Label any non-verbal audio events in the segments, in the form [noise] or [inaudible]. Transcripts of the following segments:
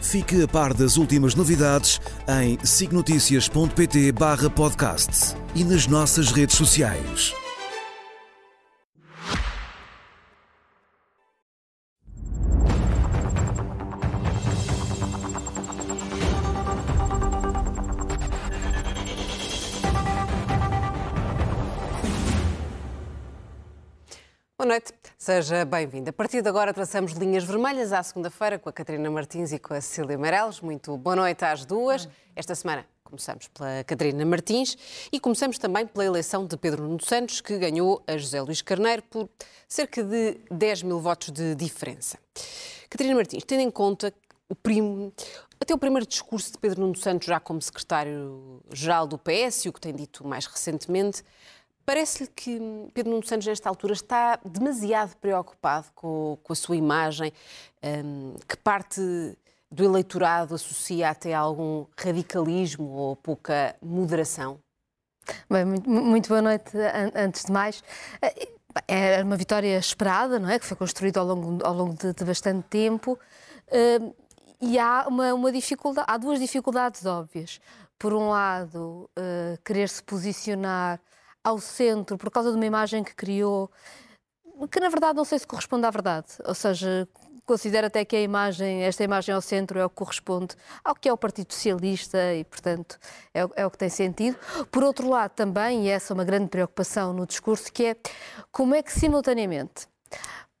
Fique a par das últimas novidades em signoticias.pt barra podcast e nas nossas redes sociais. Boa noite, seja bem-vindo. A partir de agora traçamos linhas vermelhas à segunda-feira com a Catarina Martins e com a Cecília Meirelles. Muito boa noite às duas. Esta semana começamos pela Catarina Martins e começamos também pela eleição de Pedro Nuno Santos, que ganhou a José Luís Carneiro por cerca de 10 mil votos de diferença. Catarina Martins, tendo em conta o primo, até o primeiro discurso de Pedro Nuno Santos já como secretário-geral do PS e o que tem dito mais recentemente, Parece-lhe que Pedro Nuno Santos, nesta altura, está demasiado preocupado com, com a sua imagem, um, que parte do eleitorado associa até algum radicalismo ou pouca moderação? Bem, muito, muito boa noite, antes de mais. É uma vitória esperada, não é? Que foi construída ao longo, ao longo de, de bastante tempo. Uh, e há uma, uma, dificuldade, há duas dificuldades óbvias. Por um lado, uh, querer se posicionar ao centro por causa de uma imagem que criou, que na verdade não sei se corresponde à verdade. Ou seja, considero até que a imagem, esta imagem ao centro é o que corresponde ao que é o Partido Socialista e, portanto, é, é, o que tem sentido. Por outro lado, também, e essa é uma grande preocupação no discurso, que é como é que simultaneamente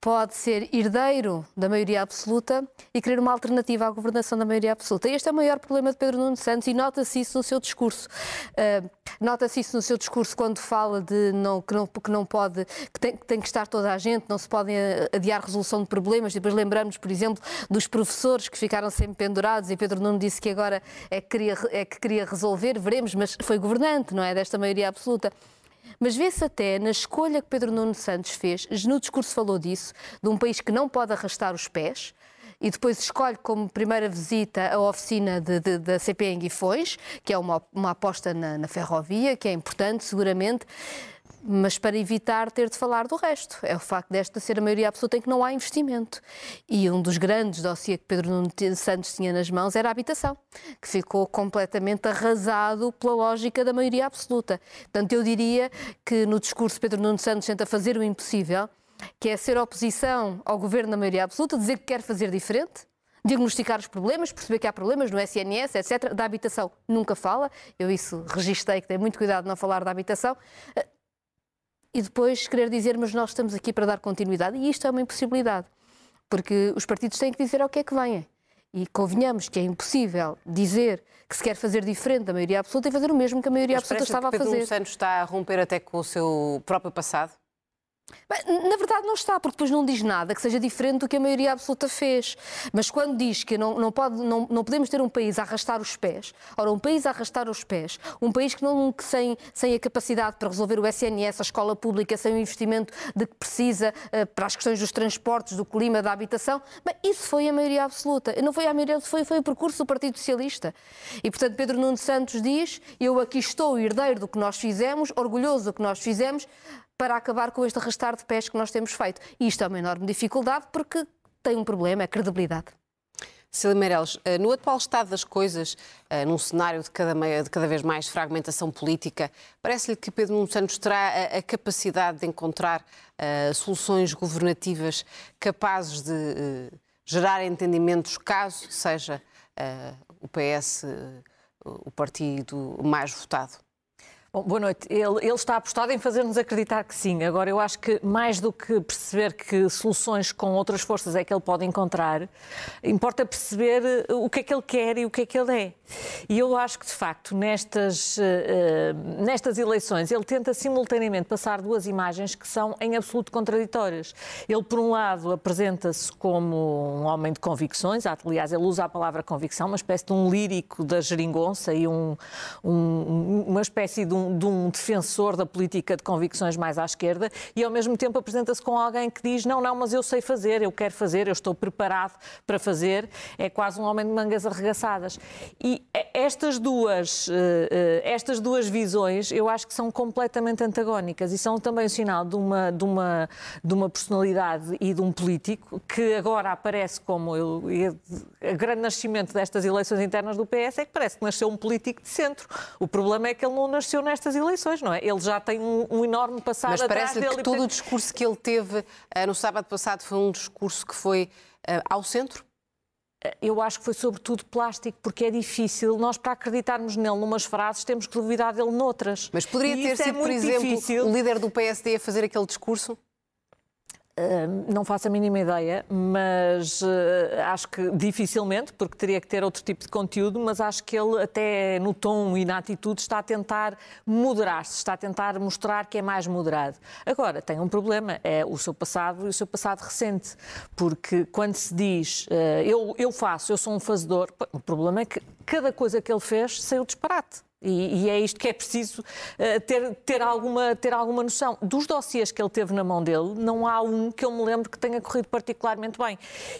pode ser herdeiro da maioria absoluta e querer uma alternativa à governação da maioria absoluta. Este é o maior problema de Pedro Nuno Santos e nota-se isso no seu discurso. Uh, nota-se isso no seu discurso quando fala de não, que, não, que não pode, que tem, que tem, que estar toda a gente, não se podem adiar resolução de problemas. Depois lembramos, por exemplo, dos professores que ficaram sempre pendurados e Pedro Nuno disse que agora é que queria, é que queria resolver, veremos, mas foi governante, não é? Desta maioria absoluta. Mas vê-se até na escolha que Pedro Nuno Santos fez, no discurso falou disso, de um país que não pode arrastar os pés, e depois escolhe como primeira visita a oficina de, de, da CP em Guifões, que é uma, uma aposta na, na ferrovia, que é importante, seguramente mas para evitar ter de falar do resto. É o facto desta ser a maioria absoluta em que não há investimento. E um dos grandes dossiês que Pedro Nuno Santos tinha nas mãos era a habitação, que ficou completamente arrasado pela lógica da maioria absoluta. Portanto, eu diria que no discurso Pedro Nuno Santos tenta fazer o impossível, que é ser oposição ao governo da maioria absoluta, dizer que quer fazer diferente, diagnosticar os problemas, perceber que há problemas no SNS, etc. Da habitação nunca fala, eu isso registrei que tem muito cuidado não falar da habitação e depois querer dizer, mas nós estamos aqui para dar continuidade. E isto é uma impossibilidade, porque os partidos têm que dizer ao que é que vêm. E convenhamos que é impossível dizer que se quer fazer diferente da maioria absoluta e fazer o mesmo que a maioria mas absoluta estava que a fazer. Pedro Santos está a romper até com o seu próprio passado? Na verdade não está, porque depois não diz nada que seja diferente do que a maioria absoluta fez. Mas quando diz que não, não, pode, não, não podemos ter um país a arrastar os pés, ora, um país a arrastar os pés, um país que, não, que sem, sem a capacidade para resolver o SNS, a escola pública, sem o investimento de que precisa uh, para as questões dos transportes, do clima, da habitação, bem, isso foi a maioria absoluta. Não foi a maioria, foi, foi o percurso do Partido Socialista. E, portanto, Pedro Nuno Santos diz, eu aqui estou herdeiro do que nós fizemos, orgulhoso do que nós fizemos, para acabar com este arrastar de pés que nós temos feito. E isto é uma enorme dificuldade porque tem um problema, é a credibilidade. Cília Meirelles, eh, no atual estado das coisas, eh, num cenário de cada, de cada vez mais fragmentação política, parece-lhe que Pedro Nuno Santos terá a, a capacidade de encontrar uh, soluções governativas capazes de uh, gerar entendimentos, caso seja uh, o PS o partido mais votado? Bom, boa noite. Ele, ele, está apostado em fazer-nos acreditar que sim. Agora, eu acho que mais do que perceber que soluções com outras forças é que ele pode encontrar, importa perceber eh, o que é que ele quer e o que é que ele é. E eu acho que, de facto, nestas, uh, nestas eleições, ele tenta simultaneamente passar duas imagens que são em absoluto contraditórias. Ele, por um lado, apresenta-se como um homem de convicções, aliás, ele usa a palavra convicção, uma espécie de um lírico da geringonça e um, um, uma espécie de um, de um, defensor da política de convicções mais à esquerda e ao mesmo tempo apresenta-se com alguém que diz não, não, mas eu sei fazer, eu quero fazer, eu estou preparado para fazer. É quase um homem de mangas arregaçadas. E estas duas, estas duas visões eu acho que são completamente antagónicas e são também um sinal de uma, de uma, de uma personalidade e de um político que agora aparece como o grande nascimento destas eleições internas do PS é que parece que nasceu um político de centro. O problema é que ele não nasceu nestas eleições, não é? Ele já tem um, um enorme passado Mas parece dele. que todo o discurso que ele teve uh, no sábado passado foi um discurso que foi uh, ao centro? Eu acho que foi sobretudo plástico, porque é difícil. Nós, para acreditarmos nele numas frases, temos que duvidar dele noutras. Mas poderia e ter sido, é por exemplo, difícil. o líder do PSD a fazer aquele discurso? Não faço a mínima ideia, mas uh, acho que dificilmente, porque teria que ter outro tipo de conteúdo, mas acho que ele até no tom e na atitude está a tentar moderar-se, está a tentar mostrar que é mais moderado. Agora, tem um problema, é o seu passado e o seu passado recente, porque quando se diz uh, eu, eu faço, eu sou um fazedor, o problema é que cada coisa que ele fez saiu disparate. E, e, é isto que é preciso uh, ter, ter, alguma, ter alguma noção. Dos dossiês que ele teve na mão dele, não há um que eu me lembro que tenha corrido particularmente bem.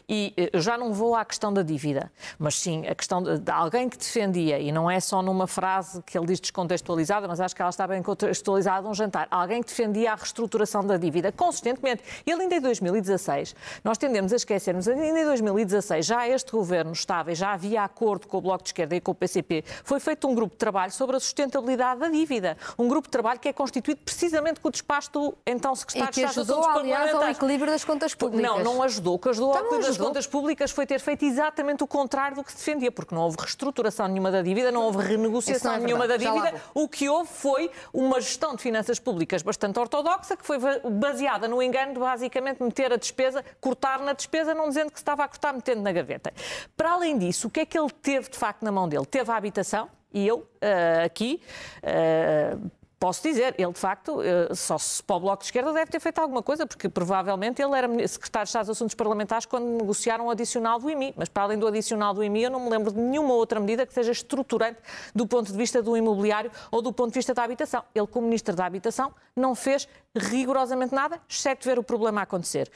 E uh, já não vou à questão da dívida, mas sim a questão de, de, alguém que defendia, e não é só numa frase que ele diz descontextualizada, mas acho que ela está bem contextualizada, um jantar, alguém que defendia a reestruturação da dívida consistentemente. Ele ainda em 2016, nós tendemos a esquecermos, ainda em 2016 já este governo estava e já havia acordo com o Bloco de Esquerda e com o PCP, foi feito um grupo de trabalho trabalho sobre a sustentabilidade da dívida. Um grupo de trabalho que é constituído precisamente com o despacho do então secretário de Estado ajudou, aliás, ao equilíbrio das contas públicas. Não, não ajudou. O que ajudou então, ao equilíbrio das contas públicas foi ter feito exatamente o contrário do que se defendia, porque não houve reestruturação nenhuma da dívida, não houve renegociação não é nenhuma da dívida. O que houve foi uma gestão de finanças públicas bastante ortodoxa, que foi baseada no engano de basicamente meter a despesa, cortar na despesa, não dizendo que se estava a cortar, metendo na gaveta. Para além disso, o que é que ele teve de facto na mão dele? Teve a habitação, e eu, uh, aqui, uh, posso dizer, ele de facto, uh, só se para o Bloco de Esquerda deve ter feito alguma coisa, porque provavelmente ele era secretário de Estado dos Assuntos Parlamentares quando negociaram o adicional do IMI. Mas para além do adicional do IMI, eu não me lembro de nenhuma outra medida que seja estruturante do ponto de vista do imobiliário ou do ponto de vista da habitação. Ele, como Ministro da Habitação, não fez rigorosamente nada, exceto ver o problema acontecer.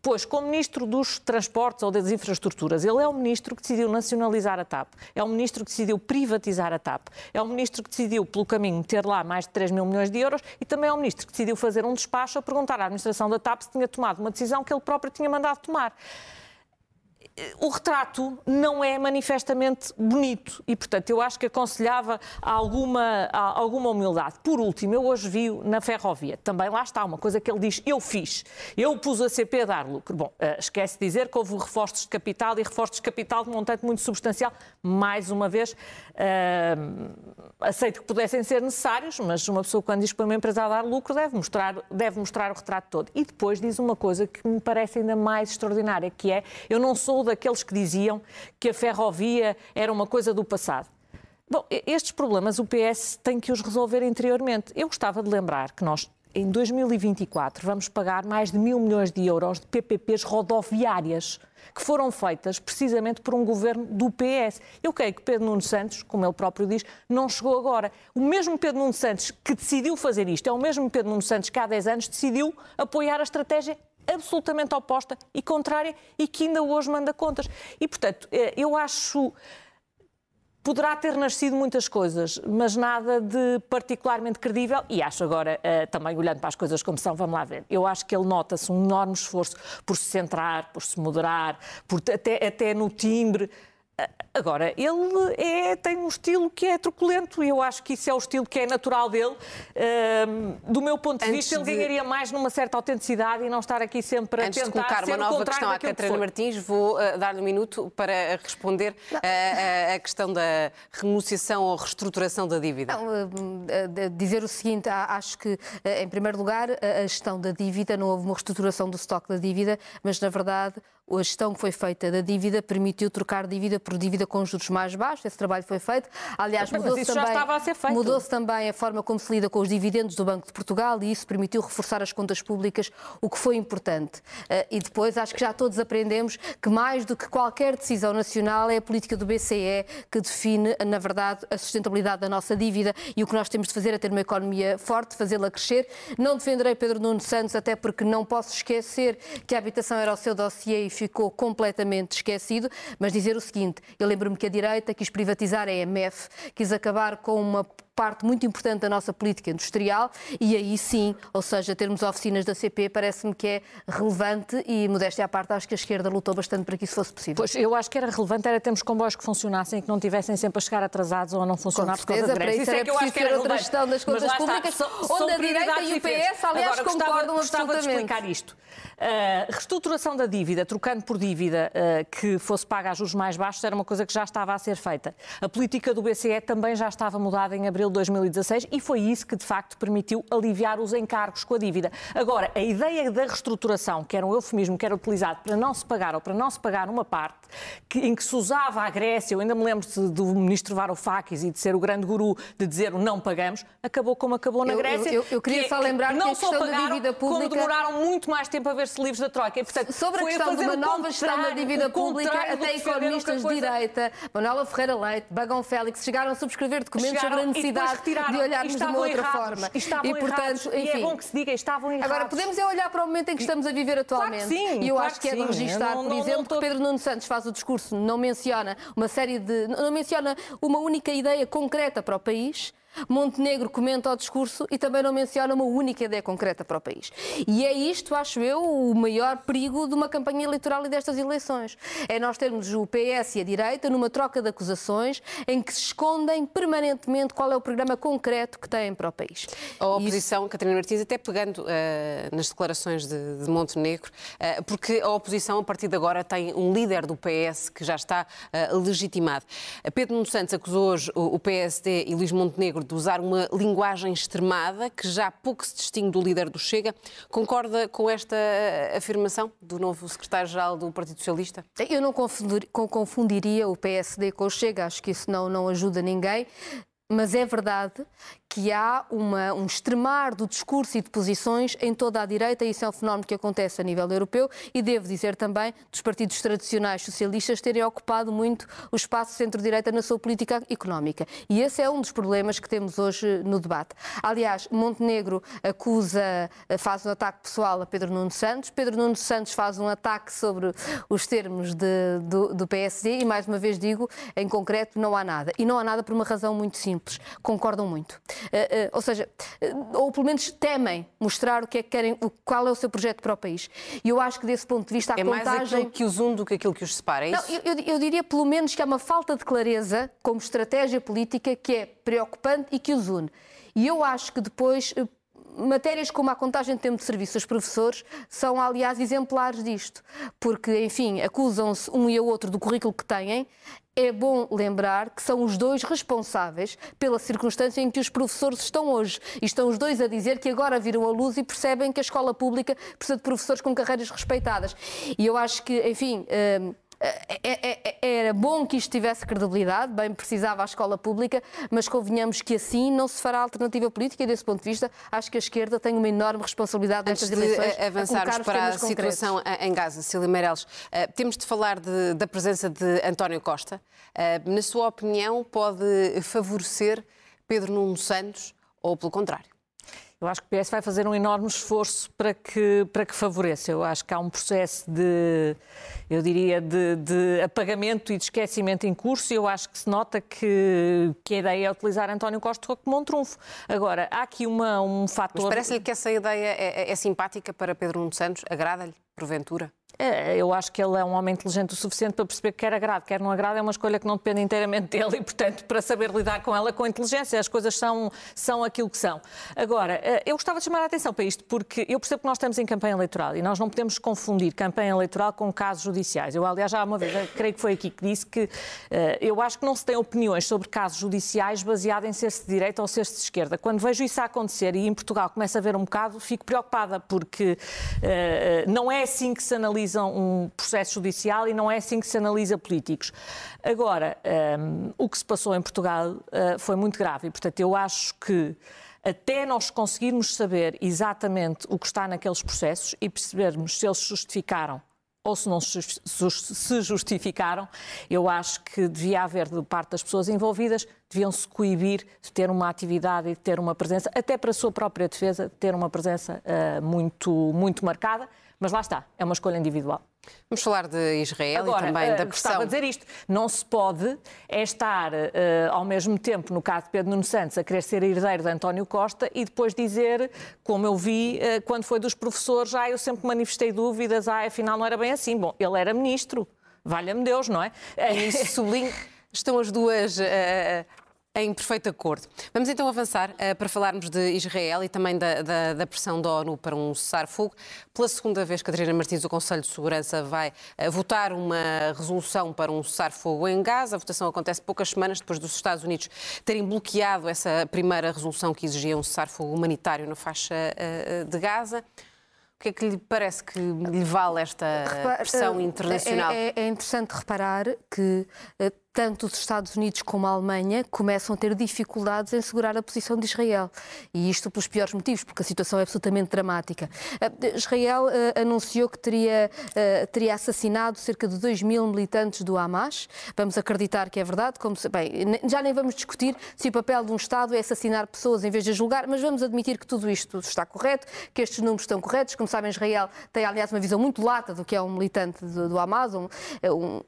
Pois, como Ministro dos Transportes ou das Infraestruturas, ele é o Ministro que decidiu nacionalizar a TAP, é o Ministro que decidiu privatizar a TAP, é o Ministro que decidiu, pelo caminho, ter lá mais de 3 mil milhões de euros e também é o Ministro que decidiu fazer um despacho a perguntar à Administração da TAP se tinha tomado uma decisão que ele próprio tinha mandado tomar o retrato não é manifestamente bonito e, portanto, eu acho que aconselhava alguma, alguma humildade. Por último, eu hoje vi na ferrovia, também lá está, uma coisa que ele diz, eu fiz, eu pus a CP a dar lucro. Bom, uh, esquece de dizer que houve reforços de capital e reforços de capital de montante muito substancial. Mais uma vez, uh, aceito que pudessem ser necessários, mas uma pessoa quando diz para uma empresa a dar lucro deve mostrar, deve mostrar o retrato todo. E depois diz uma coisa que me parece ainda mais extraordinária, que é, eu não sou daqueles que diziam que a ferrovia era uma coisa do passado. Bom, estes problemas o PS tem que os resolver interiormente. Eu gostava de lembrar que nós, em 2024, vamos pagar mais de mil milhões de euros de PPPs rodoviárias que foram feitas precisamente por um governo do PS. Eu creio que Pedro Nuno Santos, como ele próprio diz, não chegou agora. O mesmo Pedro Nuno Santos que decidiu fazer isto é o mesmo Pedro Nuno Santos que há 10 anos decidiu apoiar a estratégia absolutamente oposta e contrária e que ainda hoje manda contas. E, portanto, eh, eu acho poderá ter nascido muitas coisas, mas nada de particularmente credível. E acho agora, uh, também olhando para as coisas como são, vamos lá ver. Eu acho que ele nota-se um enorme esforço por se centrar, por se moderar, por até, até no timbre. Agora, ele é, tem um estilo que é truculento e eu acho que isso é o estilo que é natural dele. do meu ponto de Antes vista, ele de... ganharia mais numa certa autenticidade e não estar aqui sempre a Antes tentar de colocar uma nova questão à Catarina Martins, vou uh, dar-lhe um minuto para responder uh, a questão da renegociação ou reestruturação da dívida. Não, uh, dizer o seguinte, acho que, em primeiro lugar, a gestão da dívida, não houve uma reestruturação do estoque da dívida, mas, na verdade, a gestão que foi feita da dívida permitiu trocar dívida por dívida com juros mais baixos. Esse trabalho foi feito. Aliás, mudou-se também, mudou também a forma como se lida com os dividendos do Banco de Portugal e isso permitiu reforçar as contas públicas, o que foi importante. Uh, e depois acho que já todos aprendemos que mais do que qualquer decisão nacional é a política do BCE que define, na verdade, a sustentabilidade da nossa dívida e o que nós temos de fazer é ter uma economia forte, fazê-la crescer. Não defenderei Pedro Nuno Santos, até porque não posso esquecer que a habitação era o seu dossiê e ficou completamente esquecido, mas dizer o seguinte, eu lembro-me que a direita quis privatizar a EMF, quis acabar com uma parte muito importante da nossa política industrial e aí sim, ou seja, termos oficinas da CP parece-me que é relevante e, modéstia à parte, acho que a esquerda lutou bastante para que isso fosse possível. Pois, eu acho que era relevante era termos comboios que funcionassem e que não tivessem sempre a chegar atrasados ou a não funcionar por causa de greves. Isso, é que eu acho que era outra gestão das contas públicas, está, onde a direita e o PS, aliás, Agora, concordam gostava, gostava de explicar isto. Uh, reestruturação da dívida, trocando por dívida uh, que fosse paga a juros mais baixos, era uma coisa que já estava a ser feita. A política do BCE também já estava mudada em abril de 2016 e foi isso que, de facto, permitiu aliviar os encargos com a dívida. Agora, a ideia da reestruturação, que era um eufemismo que era utilizado para não se pagar ou para não se pagar uma parte, que, em que se usava a Grécia, eu ainda me lembro do ministro Varoufakis e de ser o grande guru de dizer o não pagamos, acabou como acabou na Grécia. Eu, eu, eu queria que, só lembrar que não que a questão pagaram, pública... como demoraram muito mais tempo a ver-se livres da Troika. E, portanto, Sobre a questão de uma nova gestão da dívida pública, até economistas de direita, Manuela Ferreira Leite, Bagão Félix, chegaram a subscrever documentos chegaram, sobre a necessidade de olharmos de uma outra errados, forma. E, portanto, enfim, e é bom que se diga, estavam errados. Agora, podemos é olhar para o momento em que estamos a viver atualmente. Claro sim, e eu claro acho que, é de não, por não, exemplo, não que Pedro Nuno Santos faz o discurso, não menciona uma série de. não menciona uma única ideia concreta para o país Montenegro comenta o discurso e também não menciona uma única ideia concreta para o país. E é isto, acho eu, o maior perigo de uma campanha eleitoral e destas eleições. É nós termos o PS e a direita numa troca de acusações em que se escondem permanentemente qual é o programa concreto que têm para o país. A oposição, Isso... Catarina Martins, até pegando uh, nas declarações de, de Montenegro, uh, porque a oposição, a partir de agora, tem um líder do PS que já está uh, legitimado. Pedro Nuno Santos acusou hoje o, o PSD e Luís Montenegro de usar uma linguagem extremada que já pouco se distingue do líder do Chega. Concorda com esta afirmação do novo secretário-geral do Partido Socialista? Eu não confundiria o PSD com o Chega, acho que isso não, não ajuda ninguém. Mas é verdade que há uma, um extremar do discurso e de posições em toda a direita, e isso é um fenómeno que acontece a nível europeu, e devo dizer também dos partidos tradicionais socialistas terem ocupado muito o espaço centro-direita na sua política económica. E esse é um dos problemas que temos hoje no debate. Aliás, Montenegro acusa, faz um ataque pessoal a Pedro Nuno Santos, Pedro Nuno Santos faz um ataque sobre os termos de, do, do PSD, e mais uma vez digo, em concreto, não há nada. E não há nada por uma razão muito simples. Concordam muito. Uh, uh, ou seja, uh, ou pelo menos temem mostrar o que é que querem, qual é o seu projeto para o país. E eu acho que desse ponto de vista a é contagem... mais aquilo que os une do que aquilo que os separa, é isso? Não, eu, eu, diria pelo menos que há uma falta de clareza como estratégia política que é preocupante e que os une. E eu acho que depois matérias como a contagem de tempo de serviço dos professores são, aliás, exemplares disto, porque, enfim, acusam-se um e o outro do currículo que têm. É bom lembrar que são os dois responsáveis pela circunstância em que os professores estão hoje. E estão os dois a dizer que agora viram a luz e percebem que a escola pública precisa de professores com carreiras respeitadas. E eu acho que, enfim. É, era bom que isto tivesse credibilidade, bem precisava a escola pública, mas convenhamos que assim não se fará alternativa política e, desse ponto de vista, acho que a esquerda tem uma enorme responsabilidade nestas eleições. De avançarmos para a situação concretos. em Gaza, Cília Meireles, eh, temos de falar de, da presença de António Costa. Eh, na sua opinião, pode favorecer Pedro Nuno Santos ou pelo contrário? Eu acho que o PS vai fazer um enorme esforço para que, para que favoreça. Eu acho que há um processo de, eu diria, de, de apagamento e de esquecimento em curso e eu acho que se nota que, que a ideia é utilizar António Costa como um trunfo. Agora, há aqui uma, um fator... Mas parece-lhe que essa ideia é, é, é simpática para Pedro Nuno Santos? Agrada-lhe, porventura? É, eu acho que ele é um homem inteligente o suficiente para perceber que quer agrado, quer não agrado, é uma escolha que não depende inteiramente dele e, portanto, para saber lidar com ela com inteligência, as coisas são, são aquilo que são. Agora, eh, eu gostava de chamar a atenção para isto, porque eu percebo que nós estamos em campanha eleitoral e nós não podemos confundir campanha eleitoral com casos judiciais. Eu, aliás, já uma vez, creio que foi aqui que disse que uh, eu acho que não se tem opiniões sobre casos judiciais baseado em ser-se de direita ou ser-se de esquerda. Quando vejo isso a acontecer e em Portugal começa a ver um bocado, fico preocupada, porque não é assim que se analisa analisam um processo judicial e não é assim que se analisa políticos. Agora, um, o que se passou em Portugal uh, foi muito grave e, portanto, eu acho que até nós conseguirmos saber exatamente o que está naqueles processos e percebermos se eles justificaram ou se não se justificaram, eu acho que devia haver, de parte das pessoas envolvidas, deviam-se coibir de ter uma atividade e de ter uma presença, até para a sua própria defesa, de ter uma presença uh, muito, muito marcada. Mas lá está, é uma escolha individual. Vamos falar de Israel Agora, e também da eh, pressão. Gostava de dizer isto. Não se pode é estar uh, ao mesmo tempo, no caso de Pedro Nuno Santos, a querer ser herdeiro de António Costa e depois dizer, como eu vi uh, quando foi dos professores, ah, eu sempre manifestei dúvidas, ah, afinal não era bem assim. Bom, ele era ministro. Valha-me Deus, não é? [laughs] [laughs] isso sublinho. Estão as duas uh, em perfeito acordo. Vamos então avançar uh, para falarmos de Israel e também da, da, da pressão da ONU para um cessar-fogo. Pela segunda vez, Catarina Martins, o Conselho de Segurança vai uh, votar uma resolução para um cessar-fogo em Gaza. A votação acontece poucas semanas depois dos Estados Unidos terem bloqueado essa primeira resolução que exigia um cessar-fogo humanitário na faixa uh, de Gaza. O que é que lhe parece que lhe vale esta pressão internacional? É, é, é interessante reparar que tanto os Estados Unidos como a Alemanha começam a ter dificuldades em segurar a posição de Israel. E isto pelos piores motivos, porque a situação é absolutamente dramática. Uh, Israel uh, anunciou que teria, uh, teria assassinado cerca de 2 mil militantes do Hamas. Vamos acreditar que é verdade. Como se, bem, já nem vamos discutir se o papel de um Estado é assassinar pessoas em vez de julgar, mas vamos admitir que tudo isto está correto, que estes números estão corretos. Como sabem, Israel tem, aliás, uma visão muito lata do que é um militante do, do Hamas. Um, um,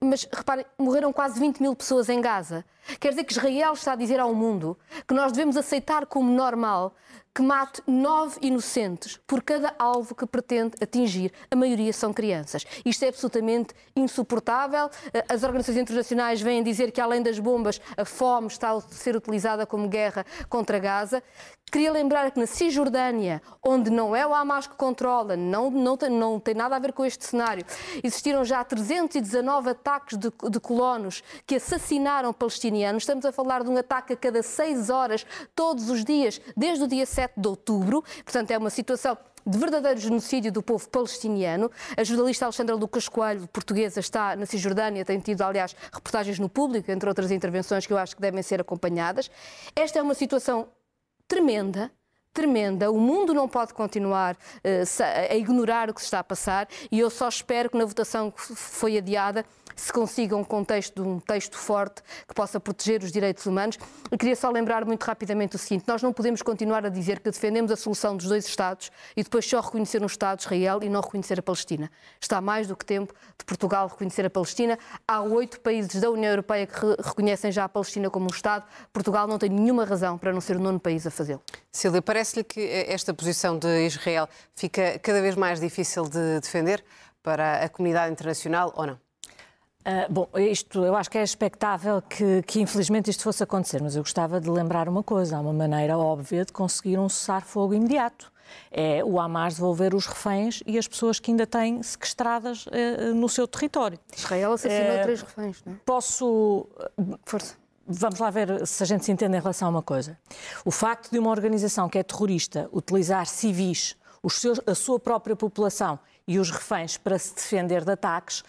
mas reparem, morreram quase 20 mil pessoas em Gaza. Quer dizer que Israel está a dizer ao mundo que nós devemos aceitar como normal que mate nove inocentes por cada alvo que pretende atingir. A maioria são crianças. Isto é absolutamente insuportável. As organizações internacionais vêm dizer que, além das bombas, a fome está a ser utilizada como guerra contra Gaza. Queria lembrar que na Cisjordânia, onde não é o Hamas que controla, não, não, tem, não tem nada a ver com este cenário, existiram já 319 ataques de, de colonos que assassinaram palestinianos. Estamos a falar de um ataque a cada seis horas, todos os dias, desde o dia 7 de outubro. Portanto, é uma situação de verdadeiro genocídio do povo palestiniano. A jornalista Alexandra Lucas Coelho, portuguesa, está na Cisjordânia, tem tido, aliás, reportagens no público, entre outras intervenções que eu acho que devem ser acompanhadas. Esta é uma situação tremenda, tremenda. O mundo não pode continuar uh, a ignorar o que se está a passar e eu só espero que na votação que foi adiada se consiga um contexto de um texto forte que possa proteger os direitos humanos. Eu queria só lembrar muito rapidamente o seguinte: nós não podemos continuar a dizer que defendemos a solução dos dois Estados e depois só reconhecer um Estado Israel e não reconhecer a Palestina. Está mais do que tempo de Portugal reconhecer a Palestina. Há oito países da União Europeia que reconhecem já a Palestina como um Estado. Portugal não tem nenhuma razão para não ser o nono país a fazê-lo. Silvia, parece-lhe que esta posição de Israel fica cada vez mais difícil de defender para a comunidade internacional ou não? Uh, bom, isto eu acho que é expectável que, que, infelizmente isto fosse acontecer, mas eu gostava de lembrar uma coisa: há uma maneira óbvia de conseguir um cessar-fogo imediato. É o Hamas devolver os reféns e as pessoas que ainda têm sequestradas uh, no seu território. Israel assassinou uh, três reféns, não é? Posso. Força. Vamos lá ver se a gente se entende em relação a uma coisa. O facto de uma organização que é terrorista utilizar civis, seus, a sua própria população e os reféns para se defender de ataques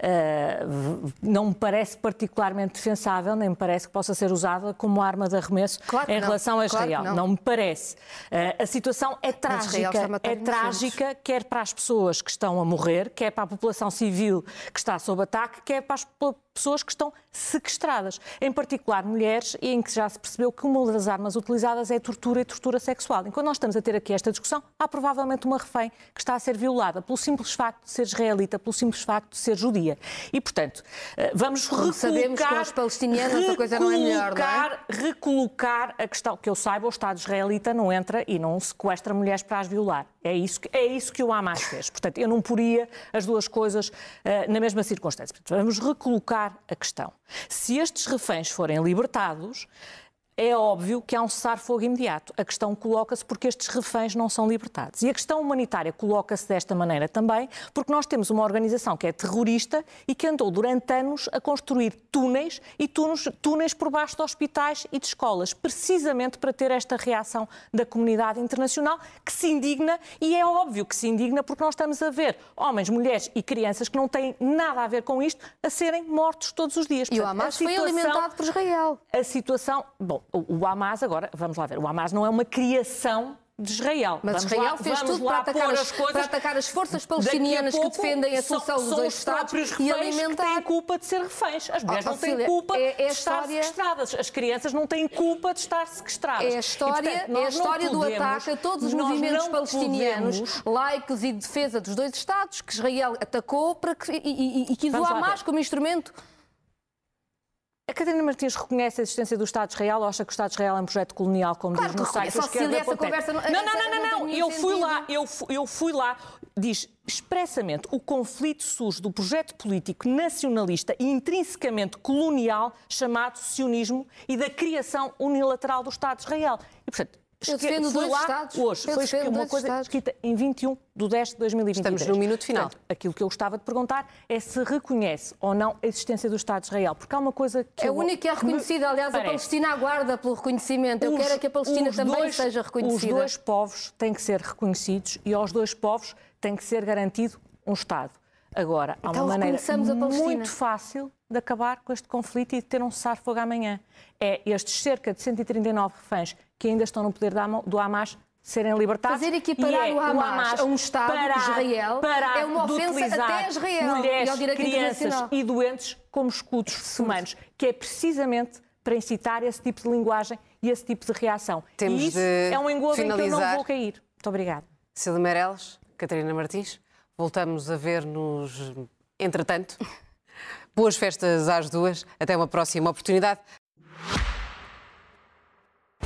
uh, não me parece particularmente defensável, nem me parece que possa ser usada como arma de arremesso claro em relação a Israel. Claro não. não. me parece. Uh, a situação é trágica, é trágica, quer para as pessoas que estão a morrer, quer para a população civil que está sob ataque, quer para as pessoas que estão sequestradas, em particular mulheres, em que já se percebeu que uma das armas utilizadas é tortura e tortura sexual. Enquanto nós estamos a ter aqui esta discussão, há provavelmente uma refém que está a ser violada pelo simples facto de ser israelita, pelo simples facto de ser judia. E, portanto, eh, vamos recolocar... Sabemos que os palestinianos a coisa não é melhor, não é? Recolocar a questão, que eu saiba, o Estado israelita não entra e não sequestra mulheres para as violar. É isso, que, é isso que o Hamas fez. Portanto, eu não poria as duas coisas uh, na mesma circunstância. Portanto, vamos recolocar a questão. Se estes reféns forem libertados, é óbvio que há um cessar-fogo imediato. A questão coloca-se porque estes reféns não são libertados. E a questão humanitária coloca-se desta maneira também porque nós temos uma organização que é terrorista e que andou durante anos a construir túneis e túneis, túneis por baixo de hospitais e de escolas, precisamente para ter esta reação da comunidade internacional que se indigna e é óbvio que se indigna porque nós estamos a ver homens, mulheres e crianças que não têm nada a ver com isto a serem mortos todos os dias. Portanto, e o Hamas situação, foi alimentado por Israel. A situação, bom, o Hamas agora, vamos lá ver, o Hamas não é uma criação de Israel. Mas vamos Israel lá, fez tudo para atacar, as, coisas, para atacar, as, forças palestinianas pouco, que defendem a solução dos dois Estados e alimentar. que têm culpa de ser reféns. As mulheres oh, não têm culpa é, é de estar história... sequestradas. As crianças não têm culpa de estar sequestradas. É a história, e, portanto, é a história do ataque a todos os movimentos palestinianos, podemos... laicos e de defesa dos dois Estados, que Israel atacou para que, e, e, e que usou Hamas como instrumento a Catarina Martins reconhece a existência do Estado de Israel ou acha que o Estado de Israel é um projeto colonial, como claro diz no site da esquerda? Essa conversa não, não, não, não, não, eu fui lá, eu fui, eu fui lá, diz expressamente o conflito surge do projeto político nacionalista e intrinsecamente colonial chamado sionismo e da criação unilateral do Estado de Israel. E, portanto, eu defendo dois lá Estados. Hoje eu foi uma coisa estados. escrita em 21 de 10 de 2023. Estamos no minuto final. Portanto, aquilo que eu gostava de perguntar é se reconhece ou não a existência do Estado de Israel. Porque há uma coisa que. É único que é reconhecido. Aliás, parece. a Palestina aguarda pelo reconhecimento. Eu os, quero é que a Palestina também dois, seja reconhecida. Os dois povos têm que ser reconhecidos e aos dois povos tem que ser garantido um Estado. Agora, há então, uma maneira muito fácil de acabar com este conflito e de ter um cessar-fogo amanhã. É estes cerca de 139 reféns que ainda estão no poder do Hamas serem libertados. Fazer equiparar é o, Hamas o Hamas a um Estado parar, de Israel parar é uma ofensa até a Israel mulheres, e crianças e doentes como escudos humanos, que é precisamente para incitar esse tipo de linguagem e esse tipo de reação. Temos e isso é um engodo finalizar. em que eu não vou cair. Muito obrigada. Cília Meirelles, Catarina Martins, voltamos a ver-nos entretanto. [laughs] Boas festas às duas. Até uma próxima oportunidade.